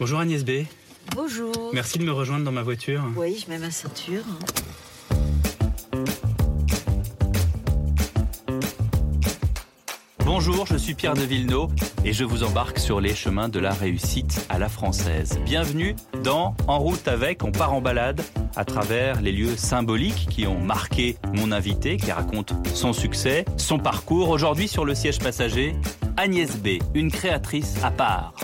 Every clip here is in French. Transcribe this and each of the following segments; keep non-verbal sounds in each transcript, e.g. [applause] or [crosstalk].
Bonjour Agnès B. Bonjour. Merci de me rejoindre dans ma voiture. Oui, je mets ma ceinture. Bonjour, je suis Pierre de Villeneuve et je vous embarque sur les chemins de la réussite à la française. Bienvenue dans En route avec, on part en balade à travers les lieux symboliques qui ont marqué mon invité, qui raconte son succès, son parcours. Aujourd'hui sur le siège passager, Agnès B, une créatrice à part.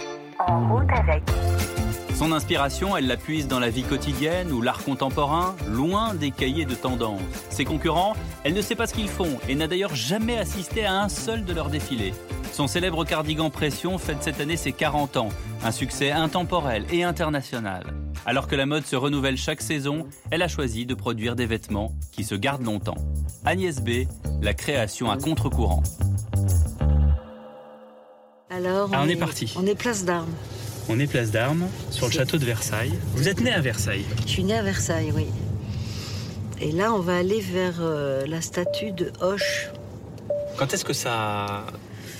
Son inspiration, elle la puise dans la vie quotidienne ou l'art contemporain, loin des cahiers de tendance. Ses concurrents, elle ne sait pas ce qu'ils font et n'a d'ailleurs jamais assisté à un seul de leurs défilés. Son célèbre cardigan pression fête cette année ses 40 ans, un succès intemporel et international. Alors que la mode se renouvelle chaque saison, elle a choisi de produire des vêtements qui se gardent longtemps. Agnès B, la création à contre-courant. Alors, Ah, on est parti. On est place d'armes. On est place d'armes, sur le château de Versailles. Vous êtes né à Versailles. Je suis née à Versailles, oui. Et là, on va aller vers euh, la statue de Hoche. Quand est-ce que ça a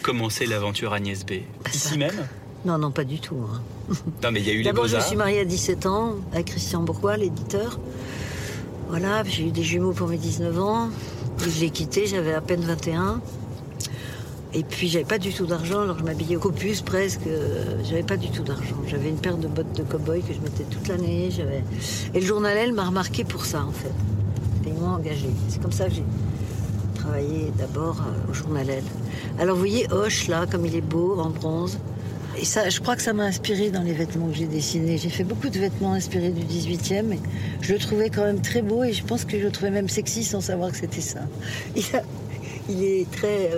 commencé l'aventure Agnès B? Ici même? Non, non, pas du tout. hein. [laughs] Non, mais il y a eu les D'abord, je suis mariée à 17 ans avec Christian Bourgois, l'éditeur. Voilà, j'ai eu des jumeaux pour mes 19 ans. Je l'ai quitté, j'avais à peine 21. Et puis, j'avais pas du tout d'argent, alors je m'habillais au copus presque. euh, J'avais pas du tout d'argent. J'avais une paire de bottes de cow-boy que je mettais toute l'année. Et le journal Elle m'a remarqué pour ça, en fait. M'ont engagé. C'est comme ça que j'ai travaillé d'abord euh, au journal. Alors, vous voyez Hoche, là, comme il est beau, en bronze. Et ça, je crois que ça m'a inspiré dans les vêtements que j'ai dessinés. J'ai fait beaucoup de vêtements inspirés du 18e et je le trouvais quand même très beau et je pense que je le trouvais même sexy sans savoir que c'était ça. [laughs] Il, est très.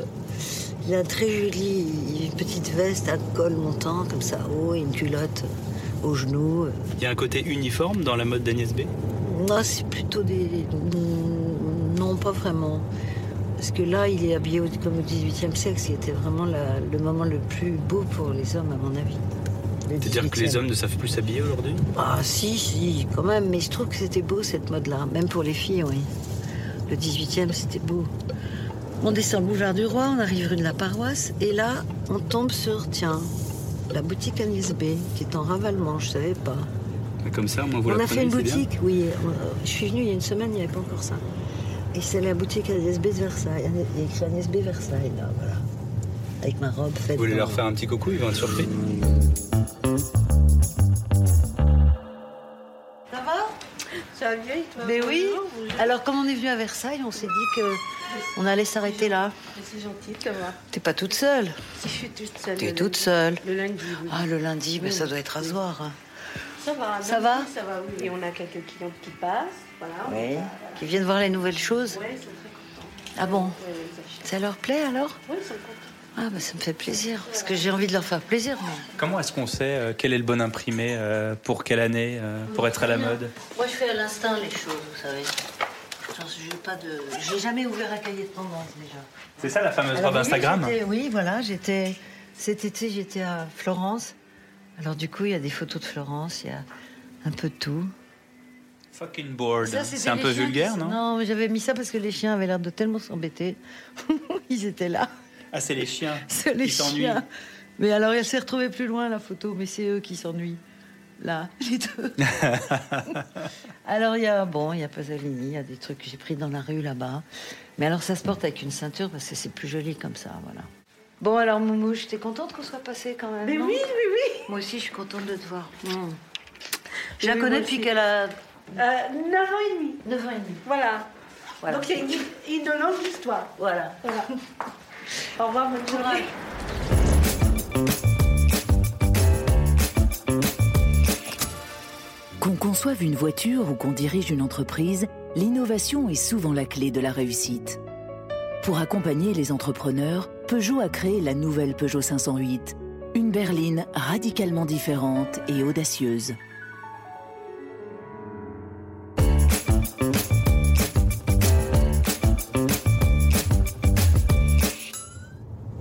Euh, il a très joli, une petite veste à col montant comme ça, haut et une culotte aux genoux. Il y a un côté uniforme dans la mode d'Agnès B? Non, c'est plutôt des. Non, pas vraiment. Parce que là, il est habillé comme au 18e siècle, ce qui était vraiment la- le moment le plus beau pour les hommes, à mon avis. C'est-à-dire que 18e. les hommes ne savent plus s'habiller aujourd'hui? Ah si, si, quand même, mais je trouve que c'était beau cette mode-là, même pour les filles, oui. Le 18e, c'était beau. On descend le boulevard du Roi, on arrive rue de la Paroisse, et là, on tombe sur, tiens, la boutique Agnès B, qui est en ravalement, je savais pas. Comme ça, moi, vous on la a fait une boutique, oui. on- euh, je suis venue il y a une semaine, il n'y avait pas encore ça. Et c'est la boutique Agnès B de Versailles. Il y a écrit Agnès B Versailles, là, voilà. Avec ma robe faite. Vous voulez dans- leur faire un petit coucou, ils vont être surpris. Ça va? Ça va bien, Mais oui. Bonjour. Alors, comme on est venu à Versailles, on s'est dit que on allait s'arrêter là. C'est gentil de t'avoir. T'es pas toute seule. Si je suis toute seule. T'es le toute lundi. seule. Le lundi, oui. Ah, le lundi, mais ça doit être voir. hein. Ça va. Ça va Ça va, oui. Et on a quelques clients qui passent. Voilà. Oui. Qui viennent voir les nouvelles choses. Ouais, ils sont très contents. Ah bon. Ça leur plaît alors? Ouais, ils sont contents. Ah, bah ça me fait plaisir. Parce que j'ai envie de leur faire plaisir. Comment est-ce qu'on sait euh, quel est le bon imprimé euh, pour quelle année euh, pour être à la mode? Moi, je fais à l'instinct les choses, vous savez. J'ai pas de. J'ai jamais ouvert un cahier de tendance déjà. C'est ça la fameuse robe Instagram Oui, voilà, j'étais. Cet été, j'étais à Florence. Alors, du coup, il y a des photos de Florence, il y a un peu de tout. Fucking c'était C'est un peu vulgaire, qui- non Non, mais j'avais mis ça parce que les chiens avaient l'air de tellement s'embêter. [laughs] Ils étaient là. Ah, c'est les chiens. [laughs] C'est les chiens. Mais alors, elle s'est retrouvée plus loin, la photo, mais c'est eux qui s'ennuient. Là, [laughs] les deux. [laughs] alors, il y a, bon, il y a Pasolini, il y a des trucs que j'ai pris dans la rue là-bas. Mais alors, ça se porte avec une ceinture parce que c'est plus joli comme ça, voilà. Bon, alors, Moumouche, t'es contente qu'on soit passé quand même Mais oui, oui, oui. Moi aussi, je suis contente de te voir. Mm. Je Oui, la connais depuis qu'elle a Euh, 9 ans et demi. 9 ans et demi. Voilà. Voilà. Donc, c'est une, une longue histoire. Voilà. Voilà. Au revoir, bonne journée. Qu'on conçoive une voiture ou qu'on dirige une entreprise, l'innovation est souvent la clé de la réussite. Pour accompagner les entrepreneurs, Peugeot a créé la nouvelle Peugeot 508, une berline radicalement différente et audacieuse.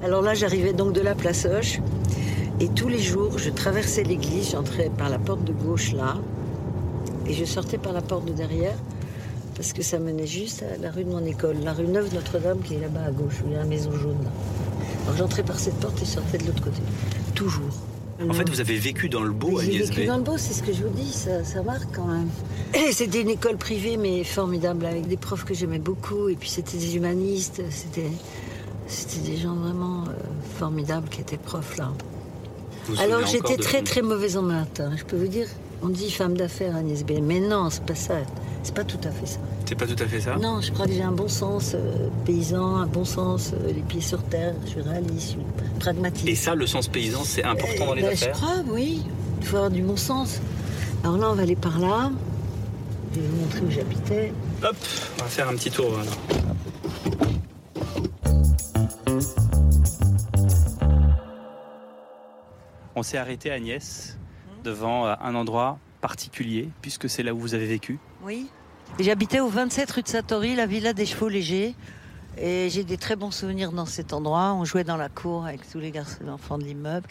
Alors là, j'arrivais donc de la place Hoche. Et tous les jours, je traversais l'église, j'entrais par la porte de gauche là. Et je sortais par la porte de derrière. Parce que ça menait juste à la rue de mon école, la rue Neuve Notre-Dame qui est là-bas à gauche, où il y a la maison jaune. Là. Alors j'entrais par cette porte et sortais de l'autre côté. Toujours. En fait, vous avez vécu dans le beau, J'ai Agnès vécu dans le beau, c'est ce que je vous dis, ça, ça marque quand même. [clears throat] C'était une école privée, mais formidable, avec des profs que j'aimais beaucoup. Et puis c'était des humanistes, c'était, c'était des gens vraiment euh, formidables qui étaient profs là. Vous Alors j'étais de- très très mauvaise en maths, hein, je peux vous dire. On dit femme d'affaires Agnès B. Mais non, c'est pas ça. C'est pas tout à fait ça. C'est pas tout à fait ça? Non, je crois que j'ai un bon sens euh, paysan, un bon sens, euh, les pieds sur terre. Je suis réaliste, je suis pragmatique. Et ça, le sens paysan, c'est important dans les Euh, ben, affaires? Je crois, oui. Il faut avoir du bon sens. Alors là, on va aller par là. Je vais vous montrer où j'habitais. Hop, on va faire un petit tour. alors. On s'est arrêté, Agnès, devant euh, un endroit particulier, puisque c'est là où vous avez vécu. Oui. J'habitais au 27 rue de Satori, la villa des chevaux légers. Et j'ai des très bons souvenirs dans cet endroit. On jouait dans la cour avec tous les garçons et enfants de l'immeuble.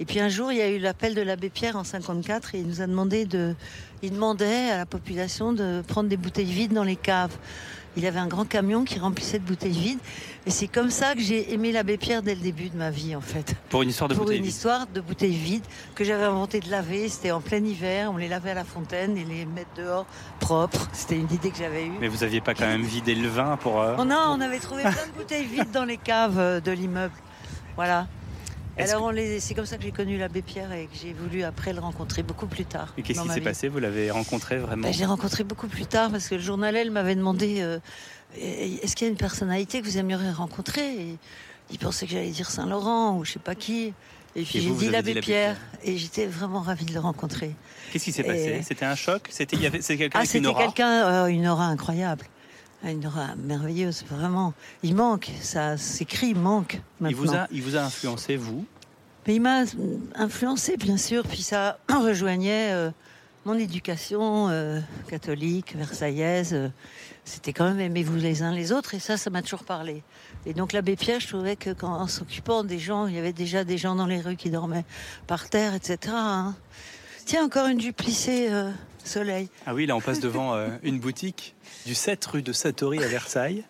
Et puis un jour, il y a eu l'appel de l'abbé Pierre en 54 et il nous a demandé de, il demandait à la population de prendre des bouteilles vides dans les caves. Il avait un grand camion qui remplissait de bouteilles vides. Et c'est comme ça que j'ai aimé l'abbé Pierre dès le début de ma vie, en fait Pour une histoire de pour bouteille une vide. histoire de bouteilles vides que j'avais inventé de laver. C'était en plein hiver, on les lavait à la fontaine et les mettre dehors propres. C'était une idée que j'avais eue. Mais vous aviez pas quand même vidé le vin pour. euh, Oh non, on avait trouvé plein de bouteilles vides dans les caves euh, de l'immeuble. Voilà. Alors on les... c'est comme ça que j'ai connu l'abbé Pierre et que j'ai voulu après le rencontrer beaucoup plus tard. Et qu'est-ce qui s'est passé Vous l'avez rencontré vraiment Ben, je l'ai rencontré beaucoup plus tard parce que le journal Elle m'avait demandé euh, est-ce qu'il y a une personnalité que vous aimeriez rencontrer? Et Il pensait que j'allais dire Saint-Laurent ou je sais pas qui. Et puis j'ai dit l'abbé Pierre et j'étais vraiment ravie de le rencontrer. Qu'est-ce qui s'est Et- passé C'était un choc? C'était avait quelqu'un Ah, avec une c'était aura? quelqu'un, euh, une aura incroyable. Ah, Une aura merveilleuse, vraiment. Il manque, ça s'écrit, il manque il maintenant. vous a il vous a influencé vous? Mais il m'a influencé, bien sûr, puis ça [clears throat] rejoignait euh, mon éducation euh, catholique, versaillaise. euh, C'était quand même aimez-vous les uns les autres, et ça, ça m'a toujours parlé. Et donc l'abbé Pierre, je trouvais que quand en s'occupant des gens, il y avait déjà des gens dans les rues qui dormaient par terre, etc. hein. Tiens, encore une jupe plissée, euh, soleil. Ah oui, là on passe devant euh, une boutique du 7 rue de Satori à Versailles.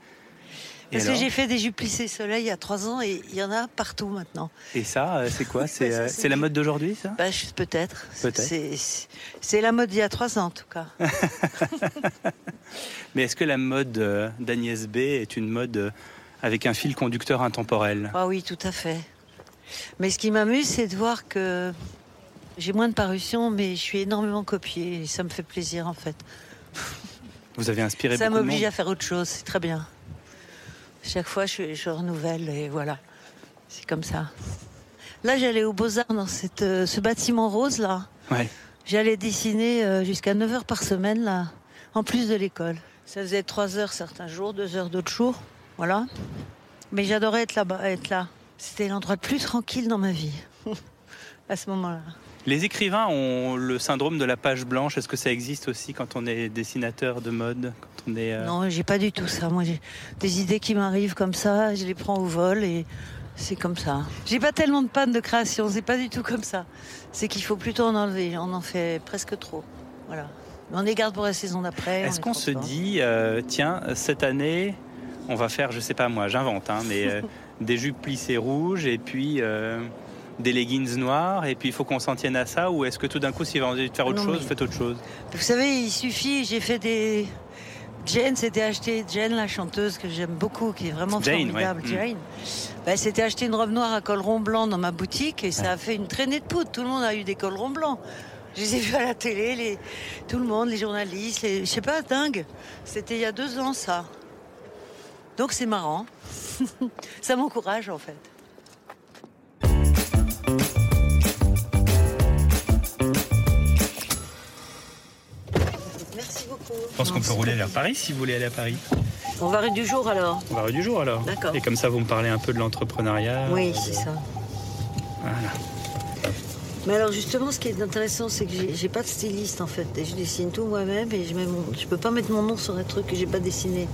Et, Parce que j'ai fait des jupes plissées soleil il y a trois ans, et il y en a partout maintenant. Et ça, euh, c'est quoi [laughs] C'est euh, la mode d'aujourd'hui, ça? Bah, peut-être. Peut-être. C'est- la mode d'il y a trois ans, en tout cas. [laughs] Mais est-ce que la mode d'Agnès B est une mode avec un fil conducteur intemporel? Ah oui, tout à fait. Mais ce qui m'amuse, c'est de voir que j'ai moins de parutions, mais je suis énormément copiée et ça me fait plaisir en fait. Vous avez inspiré Ça beaucoup m'oblige à faire autre chose, c'est très bien. Chaque fois, je, je renouvelle et voilà. C'est comme ça. Là, j'allais au Beaux-Arts dans cette, euh, ce bâtiment rose là. Ouais. J'allais dessiner euh, jusqu'à 9 heures par semaine là, en plus de l'école. Ça faisait 3 heures certains jours, 2 heures d'autres jours. Voilà. Mais j'adorais être là-bas, être là. C'était l'endroit le plus tranquille dans ma vie. [laughs] à ce moment-là. Les écrivains ont le syndrome de la page blanche. Est-ce que ça existe aussi quand on est dessinateur de mode quand on est, euh, Non, j'ai pas du tout ça. Moi, j'ai des idées qui m'arrivent comme ça, je les prends au vol et c'est comme ça. J'ai pas tellement de panne de création, c'est pas du tout comme ça. C'est qu'il faut plutôt en enlever. On en fait presque trop. Voilà. Mais on les garde pour la saison d'après. Est-ce qu'on se dit, euh, tiens, cette année, on va faire, je sais pas moi, j'invente, hein, mais euh, [laughs] des jupes plissées rouges et puis des leggings noirs et puis il faut qu'on s'en tienne à ça ou est-ce que tout d'un coup, si vous avez envie de faire autre Non, chose, mais- faites autre chose? Vous savez, il suffit, j'ai fait des. Jane s'était acheté, Jane la chanteuse que j'aime beaucoup, qui est vraiment Jane, formidable, ouais. Mm. Jane. Elle s'était acheté une robe noire à col rond blanc dans ma boutique et ça Ouais. a fait une traînée de poudre. Tout le monde a eu des cols ronds blancs. Je les ai vus à la télé, les... tout le monde, les journalistes, les... je sais pas, dingue. C'était il y a deux ans ça. Donc c'est marrant. [laughs] ça m'encourage en fait. Merci beaucoup. Je pense qu'on peut rouler vers Paris si vous voulez aller à Paris. On va rue du jour alors. On va rue du jour alors. D'accord. Et comme ça, vous me parlez un peu de l'entrepreneuriat. Oui, c'est ça. Voilà. Mais alors justement, ce qui est intéressant, c'est que j'ai- pas de styliste en fait. Et je dessine tout moi-même et je mets mon... je peux pas mettre mon nom sur un truc que j'ai pas dessiné.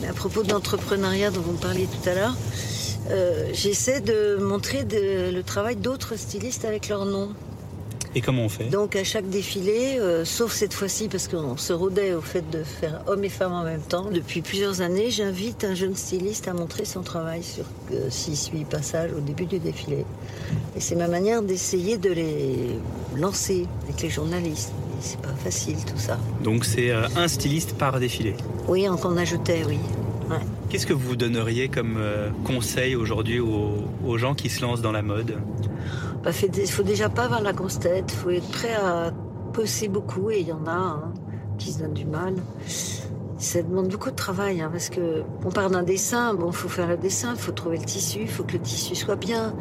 Mais à propos de l'entrepreneuriat dont vous me parliez tout à l'heure, euh, j'essaie de montrer de- le travail d'autres stylistes avec leur nom. Et comment on fait? Donc à chaque défilé, euh, sauf cette fois-ci parce qu'on se rodait au fait de faire hommes et femmes en même temps, depuis plusieurs années, j'invite un jeune styliste à montrer son travail sur 6-8 passages au début du défilé. Et c'est ma manière d'essayer de les lancer avec les journalistes. C'est pas facile tout ça. Donc c'est euh, un styliste par défilé? Oui, on en ajoutait, oui. Qu'est-ce que vous donneriez comme euh, conseil aujourd'hui aux, gens qui se lancent dans la mode? Bah, Il faut déjà pas avoir la grosse tête, il faut être prêt à bosser beaucoup, et il y en a hein, qui se donnent du mal. Ça demande beaucoup de travail, hein, parce que on part d'un dessin, bon, faut faire le dessin, il faut trouver le tissu, il faut que le tissu soit bien,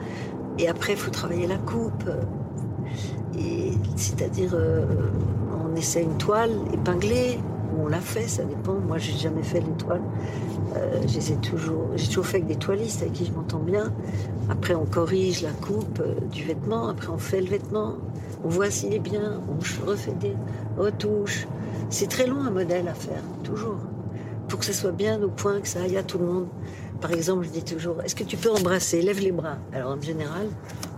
et après, il faut travailler la coupe. C'est-à-dire, euh, on essaie une toile épinglée, ou on l'a fait, ça dépend. Moi, j'ai jamais fait les toiles. Euh, j'ai toujours, fait avec des toilistes avec qui je m'entends bien. Après, on corrige la coupe euh, du vêtement. Après, on fait le vêtement. On voit s'il est bien. On refait des retouches. C'est très long un modèle à faire, toujours. Pour que ça soit bien au point, que ça aille à tout le monde. Par exemple, je dis toujours, est-ce que tu peux embrasser? Lève les bras. Alors, en général,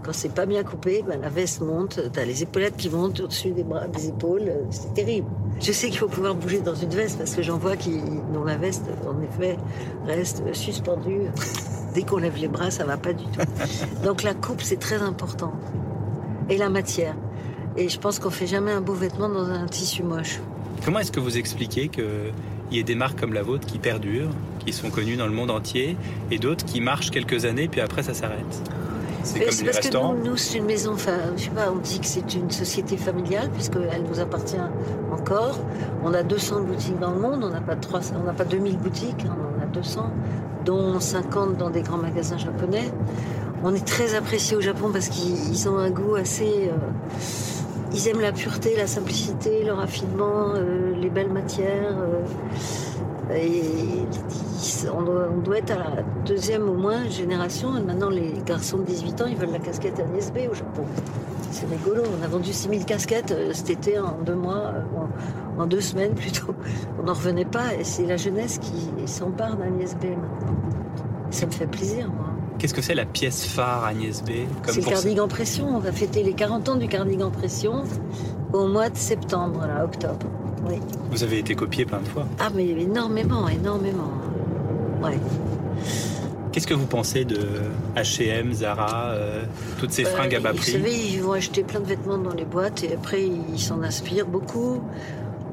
quand c'est pas bien coupé, ben, la veste monte. T'as les épaulettes qui montent au-dessus des bras, des épaules. euh, C'est terrible. Je sais qu'il faut pouvoir bouger dans une veste parce que j'en vois qui, dont la veste, en effet, reste suspendue. Dès qu'on lève les bras, ça va pas du tout. Donc la coupe, c'est très important. Et la matière. Et je pense qu'on fait jamais un beau vêtement dans un tissu moche. Comment est-ce que vous expliquez qu'il y ait des marques comme la vôtre qui perdurent, qui sont connues dans le monde entier, et d'autres qui marchent quelques années, puis après ça s'arrête? C'est comme parce que nous, nous, c'est une maison, enfin, je sais pas, on dit que c'est une société familiale, puisqu'elle nous appartient encore. On a 200 boutiques dans le monde, on n'a pas, 300 on n'a pas 2000 boutiques, hein, on en a 200, dont 50 dans des grands magasins japonais. On est très apprécié au Japon parce qu'ils ils ont un goût assez. euh, ils aiment la pureté, la simplicité, le raffinement, euh, les belles matières. euh, et on doit, on doit être à la deuxième au moins génération. Et maintenant, les garçons de 18 ans, ils veulent la casquette Agnès B au Japon. C'est rigolo. On a vendu 6000 casquettes euh, cet été en deux mois, euh, en, en deux semaines [laughs] plutôt. On n'en revenait pas. Et c'est la jeunesse qui s'empare d'Agnès B maintenant. Ça me fait plaisir, moi. Qu'est-ce que c'est la pièce phare Agnès B? C'est le cardigan pression. On va fêter les 40 ans du cardigan pression au mois de septembre, là, octobre. Oui. Vous avez été copié plein de fois. Ah, mais énormément, énormément. Ouais. Qu'est-ce que vous pensez de H&M, Zara, euh, toutes ces fringues à bas Vous prix savez, ils vont acheter plein de vêtements dans les boîtes et après ils s'en inspirent beaucoup.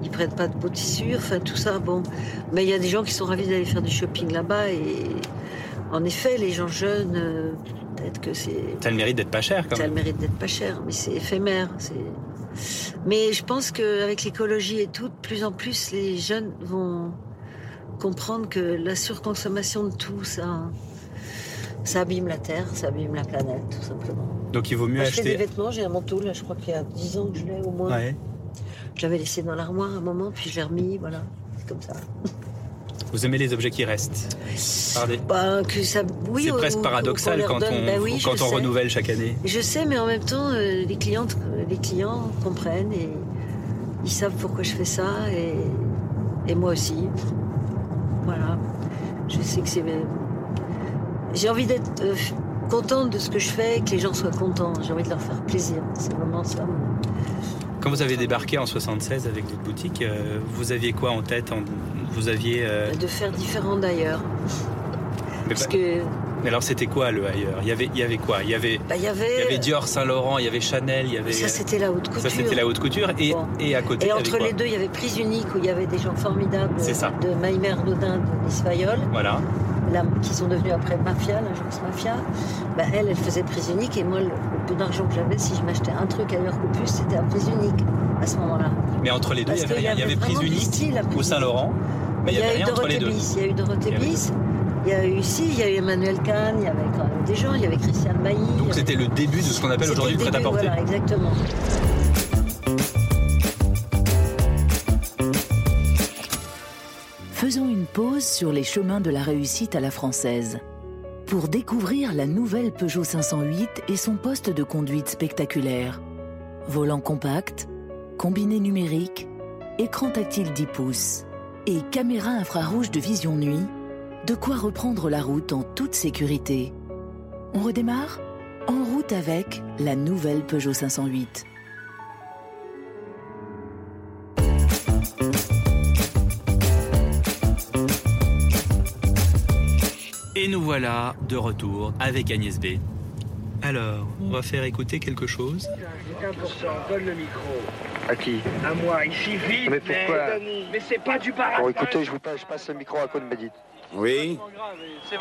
Ils prennent pas de beaux tissus, enfin tout ça, bon. Mais il y a des gens qui sont ravis d'aller faire du shopping là-bas et en effet, les gens jeunes, euh, peut-être que c'est. Ça a le mérite d'être pas cher quand Ça a le même. mérite d'être pas cher, mais c'est éphémère. Mais je pense qu'avec l'écologie et tout, de plus en plus, les jeunes vont comprendre que la surconsommation de tout, ça, ça abîme la Terre, ça abîme la planète, tout simplement. Donc il vaut mieux Moi, je fais des acheter. vêtements, j'ai un manteau, là, je crois qu'il y a 10 ans que je l'ai au moins. Ouais. Je l'avais laissé dans l'armoire un moment, puis je l'ai remis, voilà. C'est comme ça. Vous aimez les objets qui restent. Bah, que ça... oui, C'est presque paradoxal quand donne. on, Bah oui, je quand on sais. renouvelle chaque année. Je sais, mais en même temps, euh, les, clientes, les clients comprennent et ils savent pourquoi je fais ça et, et moi aussi. Voilà. Je sais que c'est. J'ai envie d'être euh, contente de ce que je fais, que les gens soient contents. J'ai envie de leur faire plaisir. C'est vraiment ça. Quand vous avez débarqué en 76 avec votre boutique, euh, vous aviez quoi en tête en- Vous aviez. euh, De faire différent d'ailleurs. mais, Parce que. mais alors c'était quoi le ailleurs? Il y, avait, il y avait quoi? Il y avait, Bah, il y avait. il y avait Dior, Saint Laurent, il y avait Chanel, il y avait. Ça, c'était la haute couture. ça, c'était la haute couture. Et, Bon. et à côté, Et entre les deux, il y avait Prise Unique où il y avait des gens formidables C'est ça. de Maïmer Dodin, de Nice Fayol. Voilà. là, qui sont devenus après Mafia, l'agence Mafia, bah, elle, elle faisait prise unique et moi, le peu d'argent que j'avais, si je m'achetais un truc ailleurs qu'au plus, c'était à prise unique à ce moment-là. Mais entre les deux, il y avait rien. Il y avait prise unique style à Prise ou Saint Unique. Laurent, mais il y avait eu rien entre les deux. Il y a eu Dorothée Il y avait- Biss, il y a eu ici, il y a eu Emmanuel Kahn, il y avait quand même des gens, il y avait Christiane Bailly. il y Donc avait- c'était le début de ce qu'on appelle aujourd'hui le début, prêt-à-porter. Voilà, exactement. Faisons une pause sur les chemins de la réussite à la française pour découvrir la nouvelle Peugeot 508 et son poste de conduite spectaculaire. Volant compact, combiné numérique, écran tactile 10 pouces et caméra infrarouge de vision nuit, de quoi reprendre la route en toute sécurité. On redémarre? En route avec la nouvelle Peugeot 508. Nous voilà de retour avec Agnès B. Alors, on va faire écouter quelque chose. important, donne le micro. À qui? À moi, ici, vite, Mais pourquoi? Mais c'est pas du baratin. Bon, écoutez, je vous passe, je passe le micro à Cohn-Bendit. Oui,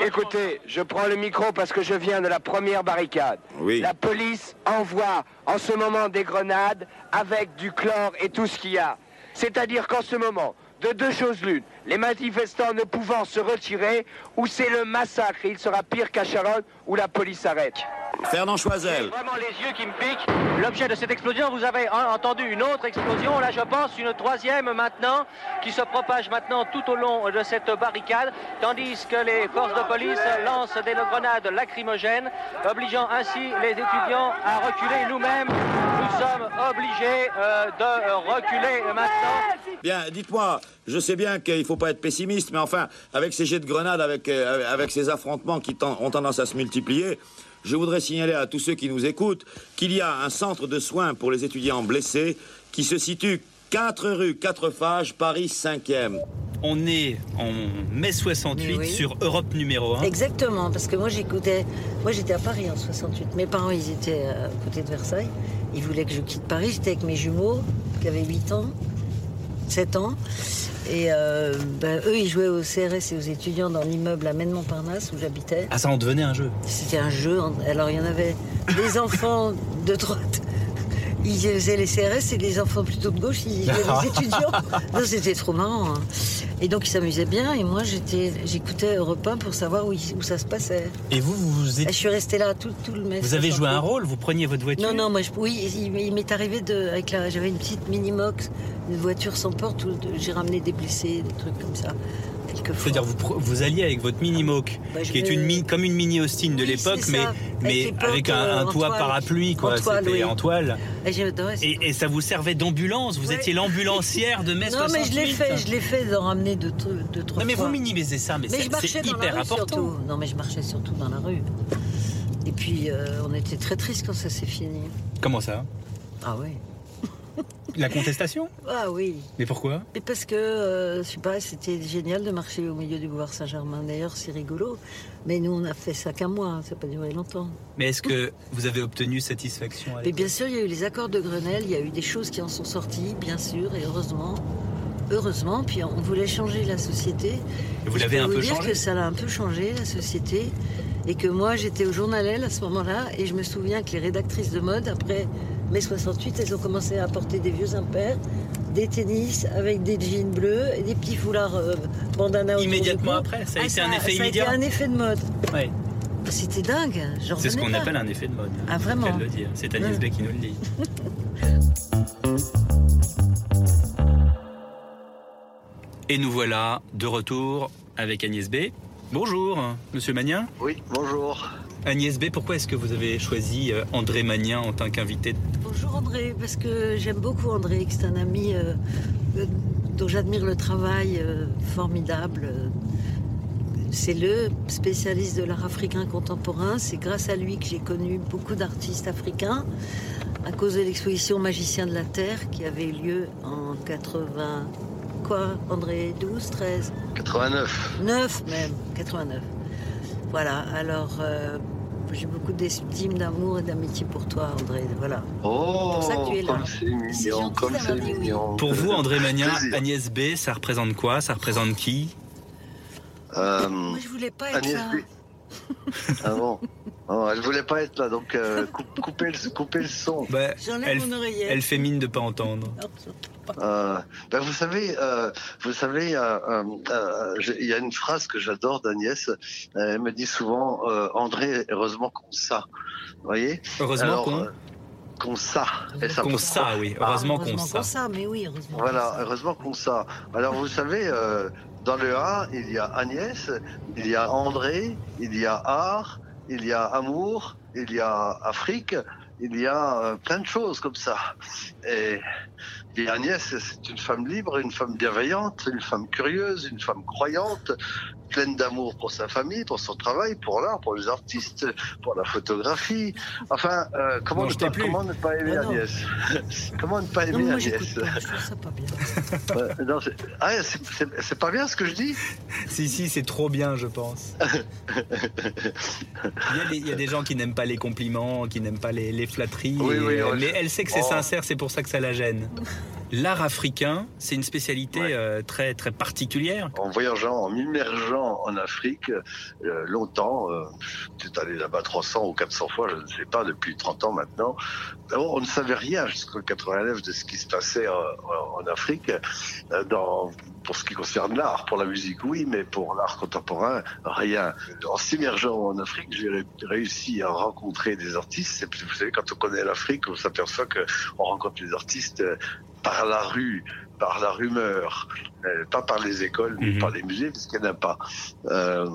Écoutez, je prends le micro parce que je viens de la première barricade. oui. La police envoie en ce moment des grenades avec du chlore et tout ce qu'il y a. C'est-à-dire qu'en ce moment, de deux choses l'une, les manifestants ne pouvant se retirer, ou c'est le massacre, et il sera pire qu'à Charonne, où la police arrête. Fernand Choisel. Vraiment les yeux qui me piquent. L'objet de cette explosion, vous avez en- entendu une autre explosion, là je pense une troisième maintenant, qui se propage maintenant tout au long de cette barricade, tandis que les forces de police lancent des grenades lacrymogènes, obligeant ainsi les étudiants à reculer. Nous-mêmes, nous sommes obligés euh, de reculer maintenant. Bien, dites-moi, je sais bien qu'il ne faut pas être pessimiste, mais enfin, avec ces jets de grenades, avec, euh, avec ces affrontements qui ten- ont tendance à se multiplier, je voudrais signaler à tous ceux qui nous écoutent qu'il y a un centre de soins pour les étudiants blessés qui se situe 4 rue 4 Fages, Paris 5e. On est en mai 68 Oui. sur Europe numéro 1. Exactement, parce que moi j'écoutais. Moi j'étais à Paris en 68. Mes parents ils étaient à côté de Versailles. Ils voulaient que je quitte Paris. J'étais avec mes jumeaux qui avaient 8 ans, 7 ans. Et euh, ben, eux ils jouaient au CRS et aux étudiants dans l'immeuble à Maine-Montparnasse où j'habitais. Ah, ça en devenait un jeu. C'était un jeu. Alors il y en avait des enfants de droite. Ils faisaient les CRS et des enfants plutôt de gauche, ils faisaient les [laughs] étudiants. Non, c'était trop marrant. hein. Et donc ils s'amusaient bien et moi j'étais, j'écoutais Europe 1 pour savoir où, ça se passait. Et vous, vous, êtes- je suis restée là tout, tout le mai. vous avez joué 68. un rôle Vous preniez votre voiture Non, non, moi, je, oui, il, il m'est arrivé de, avec la, j'avais une petite mini-mox, une voiture sans porte où j'ai ramené des blessés, des trucs comme ça. C'est-à-dire, vous, vous alliez avec votre mini-moque, Bah, je qui est une mi- comme une mini Austin de Oui, l'époque, mais, mais Avec un, un euh, en toit parapluie, quoi. C'était oui. en toile. Et, ça. Et, et ça vous servait d'ambulance? Vous étiez l'ambulancière de mai non, mais je l'ai 68. fait, je l'ai fait d'en ramener deux, trois Non, mais fois. vous minimisez ça, mais, Mais c'est hyper rue important. surtout. Non, mais je marchais surtout dans la rue. Et puis, euh, on était très tristes quand ça s'est fini. Comment ça? Ah oui. La contestation Ah oui. Mais pourquoi Mais parce que, euh, je sais pas, c'était génial de marcher au milieu du boulevard Saint-Germain. D'ailleurs, c'est rigolo. Mais nous, on a fait ça qu'un mois, ça n'a pas duré longtemps. Mais est-ce que vous avez obtenu satisfaction à Mais bien sûr, il y a eu les accords de Grenelle, il y a eu des choses qui en sont sorties, bien sûr, et heureusement. Heureusement, puis on voulait changer la société. Vous Et je l'avez un vous peu dire changé que ça l'a un peu changé, la société. Et que moi, j'étais au journal à ce moment-là, et je me souviens que les rédactrices de mode, après mai 68, elles ont commencé à porter des vieux impairs, des tennis avec des jeans bleus et des petits foulards euh, bandana Immédiatement cou. après, ça a Ah, été un effet ça a immédiat. été un effet de mode. Ouais. C'était dingue. j'en C'est ce qu'on appelle un effet de mode. Ah, vraiment Faut le dire. C'est Agnès Ouais. Bay qui nous le dit. [laughs] Et nous voilà de retour avec Agnès B. Bonjour, monsieur Magnin. Oui, bonjour. Agnès B, pourquoi est-ce que vous avez choisi euh, André Magnin en tant qu'invité Bonjour André, parce que j'aime beaucoup André, que c'est un ami euh, euh, dont j'admire le travail euh, formidable. C'est le spécialiste de l'art africain contemporain. C'est grâce à lui que j'ai connu beaucoup d'artistes africains à cause de l'exposition Magicien de la Terre qui avait eu lieu en 80. Quoi, André 12, 13 89. 9 même, 89. Voilà, alors euh, j'ai beaucoup d'estime, d'amour et d'amitié pour toi, André. Voilà. Oh, pour ça que tu es là. comme c'est mignon, comme c'est. Pour vous, André Magnin. Agnès B, ça représente quoi? Ça représente qui? Euh, Moi, je voulais pas être Agnès là. B. [laughs] Ah bon Oh, Elle voulait pas être là, donc euh, coup- coupez, le, coupez le son. Bah, J'enlève elle, mon oreillette. elle fait mine de pas entendre. Euh, ben vous savez, euh, vous savez, euh, euh, euh, il y a une phrase que j'adore d'Agnès. Elle me dit souvent, euh, André, heureusement qu'on ça. Vous voyez? Heureusement qu'on qu'on ça. Qu'on ça, oui. Heureusement qu'on ça. mais oui, heureusement. Voilà, qu'on ça. heureusement qu'on ça. Alors vous savez, euh, dans le A, il y a Agnès, il y a André, il y a art, il y a amour, il y a Afrique, il y a euh, plein de choses comme ça. Et Agnès, c'est une femme libre, une femme bienveillante, une femme curieuse, une femme croyante, pleine d'amour pour sa famille, pour son travail, pour l'art, pour les artistes, pour la photographie. Enfin, euh, comment, Non, ne pas, plus. comment ne pas aimer non. Agnès [laughs] Comment ne pas Non, aimer moi, Agnès pas. Je trouve ça pas bien. [laughs] Ouais, non, ah, c'est- pas bien ce que je dis [laughs] Si, si, c'est trop bien, je pense. Il y, a des, il y a des gens qui n'aiment pas les compliments, qui n'aiment pas les, les flatteries. Oui, et- oui, ouais, mais je- elle sait que c'est Oh. sincère, c'est pour ça que ça la gêne. L'art africain, c'est une spécialité Ouais. euh, très, très particulière. en voyageant, en m'immergeant en Afrique euh, longtemps, euh, peut-être allé là-bas 300 ou 400 fois, je ne sais pas, depuis 30 ans maintenant. D'abord, on ne savait rien jusqu'en 89 de ce qui se passait euh, en, en Afrique, dans, pour ce qui concerne l'art. Pour la musique, oui, mais pour l'art contemporain, rien. En s'immergeant en Afrique, j'ai ré- réussi à rencontrer des artistes. Et puis, vous savez, quand on connaît l'Afrique, on s'aperçoit qu'on rencontre les artistes par la rue, par la rumeur, euh, pas par les écoles, ni Mhm. par les musées, parce qu'il n'y en a pas. Euh,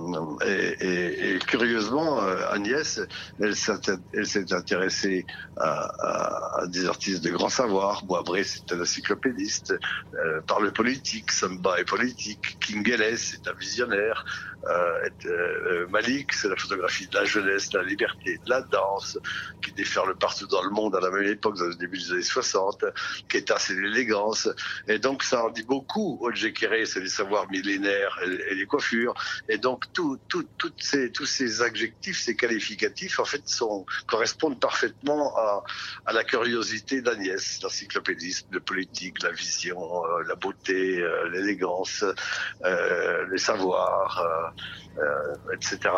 et, et- et curieusement, euh, Agnès, elle s'est intéressée à, à- à des artistes de grand savoir. Boabré, c'est un encyclopédiste. Euh, par le politique, Samba est politique. King Ellis, c'est un visionnaire. Euh, Malik, c'est la photographie de la jeunesse, de la liberté, de la danse, qui déferle partout dans le monde à la même époque, dans le début des années 60. Keta, c'est l'élégance. Et donc, ça en dit beaucoup. Odjekere, c'est les savoirs millénaires et, et les coiffures. Et donc, tout, tout, toutes ces, tous ces adjectifs, ces qualificatifs, en fait, sont, correspondent parfaitement à, la curiosité d'Agnès, l'encyclopédisme, le politique, la vision, euh, la beauté, euh, l'élégance, euh, les savoirs, etc.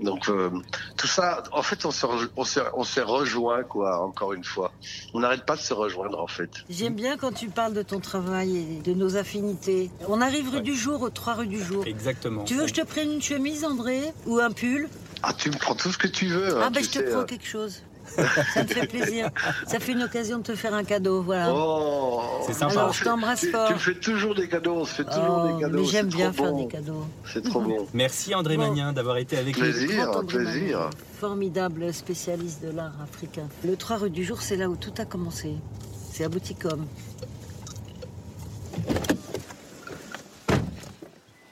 Donc, euh, tout ça, en fait, on s'est on rejoint, quoi, encore une fois. On n'arrête pas de se rejoindre, en fait. J'aime bien quand tu parles de ton travail et de nos affinités. On arrive rue du jour, aux trois rues du jour. Exactement. Tu veux que je te prenne une chemise, André Ou un pull? Ah, tu me prends tout ce que tu veux. Ah, hein, ben tu je te prends euh. quelque chose. Ça me fait plaisir. Ça fait une occasion de te faire un cadeau, voilà. Oh, C'est sympa. Alors, je fait- t'embrasse tu, fort. tu me fais toujours des cadeaux, on se fait toujours Oh, des cadeaux. mais j'aime bien faire bon. des cadeaux. C'est trop bon. [laughs] Merci André Bon. Magnin d'avoir été avec nous. Plaisir, plaisir. Magnin, Formidable spécialiste de l'art africain. Le 3 rue du jour, c'est là où tout a commencé. C'est à Bouticom.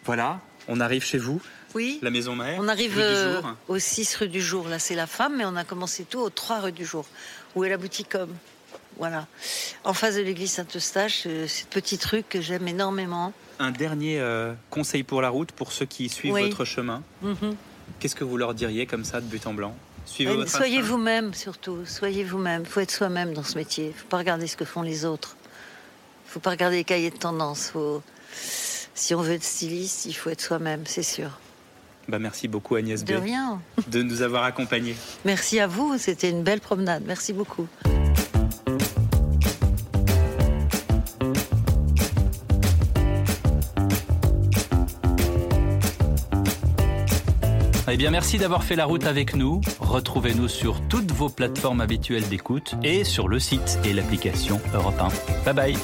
Voilà, on arrive chez vous, Oui. la maison mère. On arrive euh, au 6 rue du jour. Là, c'est la femme, mais on a commencé tout au 3 rue du jour, où est la boutique Homme? Voilà. En face de l'église Saint-Eustache, euh, cette petite rue que j'aime énormément. Un dernier euh, conseil pour la route pour ceux qui suivent Oui. votre chemin. Mhm. Qu'est-ce que vous leur diriez comme ça de but en blanc? Suivez Euh, votre Soyez vous-même, surtout. Soyez vous-même. faut être soi-même dans ce métier. faut pas regarder ce que font les autres. faut pas regarder les cahiers de tendance. Faut... Si on veut être styliste, il faut être soi-même, c'est sûr. Bah, merci beaucoup Agnès De B rien. de nous avoir accompagnés. Merci à vous. C'était une belle promenade. Merci beaucoup. Eh bien, merci d'avoir fait la route avec nous. Retrouvez-nous sur toutes vos plateformes habituelles d'écoute et sur le site et l'application Europe 1. Bye bye.